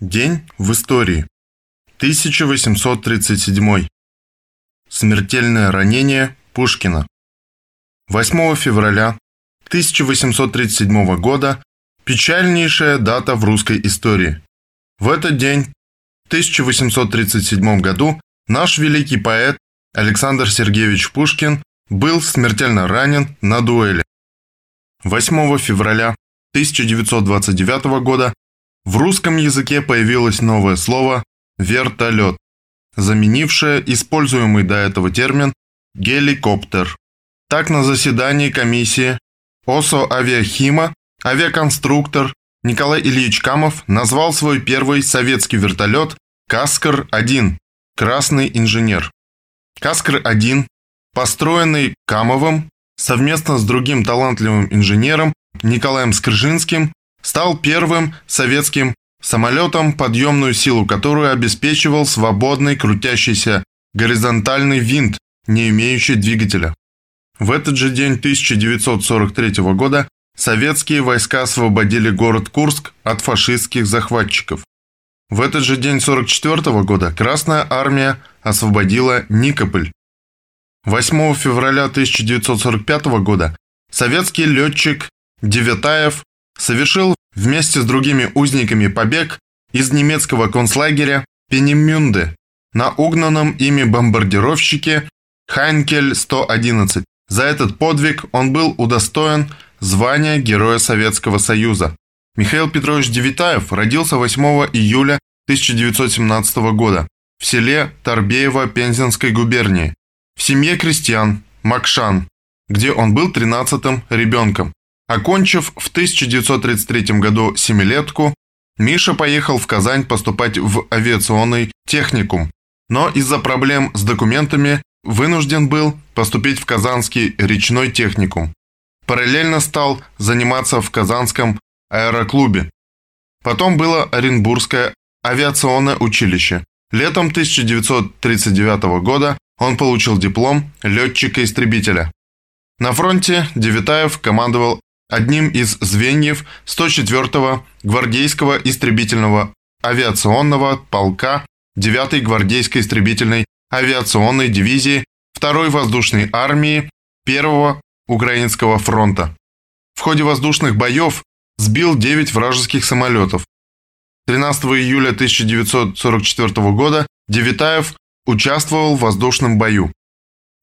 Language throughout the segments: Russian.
День в истории. 1837. Смертельное ранение Пушкина. 8 февраля 1837 года печальнейшая дата в русской истории. В этот день, в 1837 году, наш великий поэт Александр Сергеевич Пушкин был смертельно ранен на дуэли. 8 февраля 1929 года в русском языке появилось новое слово «вертолет», заменившее используемый до этого термин «геликоптер». Так на заседании комиссии ОСО «Авиахима» авиаконструктор Николай Ильич Камов назвал свой первый советский вертолет «Каскар-1» «Красный инженер». «Каскар-1», построенный Камовым совместно с другим талантливым инженером Николаем Скржинским, стал первым советским самолетом, подъемную силу которую обеспечивал свободный крутящийся горизонтальный винт, не имеющий двигателя. В этот же день 1943 года советские войска освободили город Курск от фашистских захватчиков. В этот же день 1944 года Красная Армия освободила Никополь. 8 февраля 1945 года советский летчик Девятаев совершил вместе с другими узниками побег из немецкого концлагеря Пенемюнде на угнанном ими бомбардировщике Хайнкель-111. За этот подвиг он был удостоен звания Героя Советского Союза. Михаил Петрович Девитаев родился 8 июля 1917 года в селе Торбеево Пензенской губернии, в семье крестьян Макшан, где он был 13-м ребенком. Окончив в 1933 году семилетку, Миша поехал в Казань поступать в авиационный техникум, но из-за проблем с документами вынужден был поступить в Казанский речной техникум. Параллельно стал заниматься в Казанском аэроклубе. Потом было Оренбургское авиационное училище. Летом 1939 года он получил диплом летчика-истребителя. На фронте Девитаев командовал одним из звеньев 104-го гвардейского истребительного авиационного полка 9-й гвардейской истребительной авиационной дивизии 2-й воздушной армии 1-го Украинского фронта. В ходе воздушных боев сбил 9 вражеских самолетов. 13 июля 1944 года Девитаев участвовал в воздушном бою.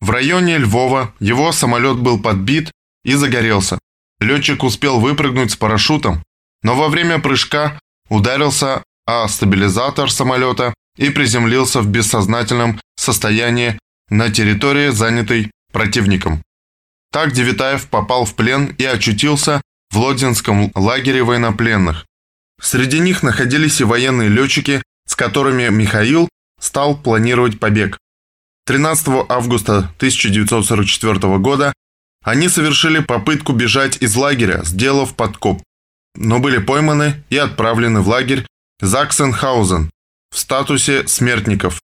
В районе Львова его самолет был подбит и загорелся. Летчик успел выпрыгнуть с парашютом, но во время прыжка ударился о стабилизатор самолета и приземлился в бессознательном состоянии на территории, занятой противником. Так Девитаев попал в плен и очутился в Лодзинском лагере военнопленных. Среди них находились и военные летчики, с которыми Михаил стал планировать побег. 13 августа 1944 года они совершили попытку бежать из лагеря, сделав подкоп, но были пойманы и отправлены в лагерь Заксенхаузен в статусе смертников.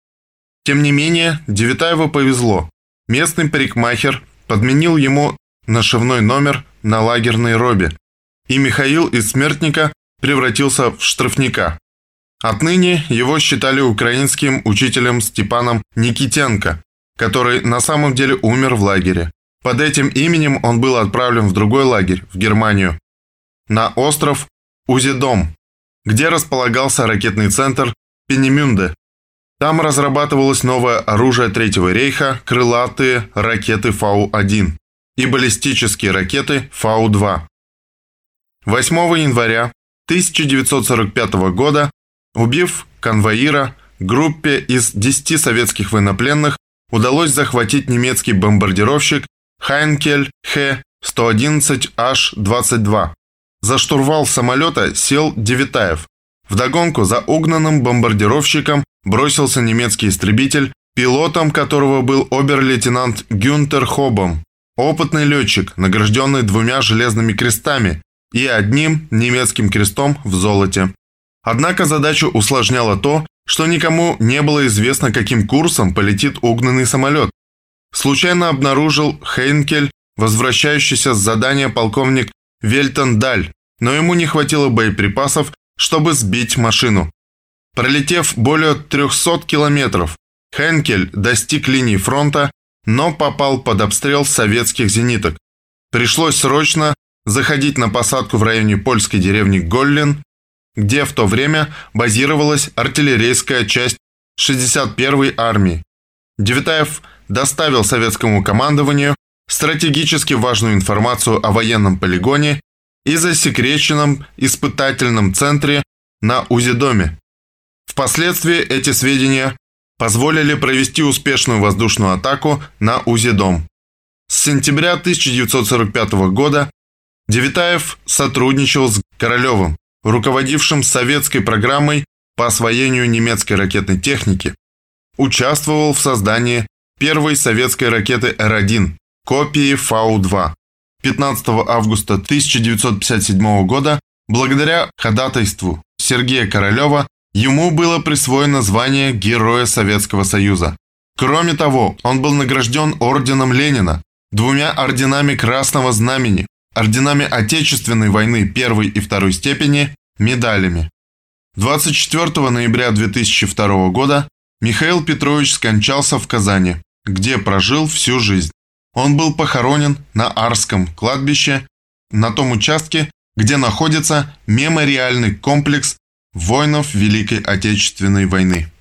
Тем не менее, Девитаеву повезло. Местный парикмахер подменил ему нашивной номер на лагерной робе, и Михаил из смертника превратился в штрафника. Отныне его считали украинским учителем Степаном Никитенко, который на самом деле умер в лагере. Под этим именем он был отправлен в другой лагерь, в Германию, на остров Узидом, где располагался ракетный центр Пенемюнде. Там разрабатывалось новое оружие Третьего рейха, крылатые ракеты Фау-1 и баллистические ракеты Фау-2. 8 января 1945 года, убив конвоира, группе из 10 советских военнопленных удалось захватить немецкий бомбардировщик Хайнкель Х-111H-22. За штурвал самолета сел Девитаев. Вдогонку за угнанным бомбардировщиком бросился немецкий истребитель, пилотом которого был обер-лейтенант Гюнтер Хобом, опытный летчик, награжденный двумя железными крестами и одним немецким крестом в золоте. Однако задачу усложняло то, что никому не было известно, каким курсом полетит угнанный самолет. Случайно обнаружил Хейнкель, возвращающийся с задания полковник Вельтон Даль, но ему не хватило боеприпасов, чтобы сбить машину. Пролетев более 300 километров, Хенкель достиг линии фронта, но попал под обстрел советских зениток. Пришлось срочно заходить на посадку в районе польской деревни Голлин, где в то время базировалась артиллерийская часть 61-й армии. Девятаев доставил советскому командованию стратегически важную информацию о военном полигоне и засекреченном испытательном центре на Узидоме. Впоследствии эти сведения позволили провести успешную воздушную атаку на Узидом. С сентября 1945 года Девитаев сотрудничал с Королевым, руководившим советской программой по освоению немецкой ракетной техники. Участвовал в создании первой советской ракеты Р-1, копии Фау-2. 15 августа 1957 года, благодаря ходатайству Сергея Королева, ему было присвоено звание Героя Советского Союза. Кроме того, он был награжден орденом Ленина, двумя орденами Красного Знамени, орденами Отечественной войны первой и второй степени, медалями. 24 ноября 2002 года Михаил Петрович скончался в Казани, где прожил всю жизнь. Он был похоронен на Арском кладбище, на том участке, где находится мемориальный комплекс воинов Великой Отечественной войны.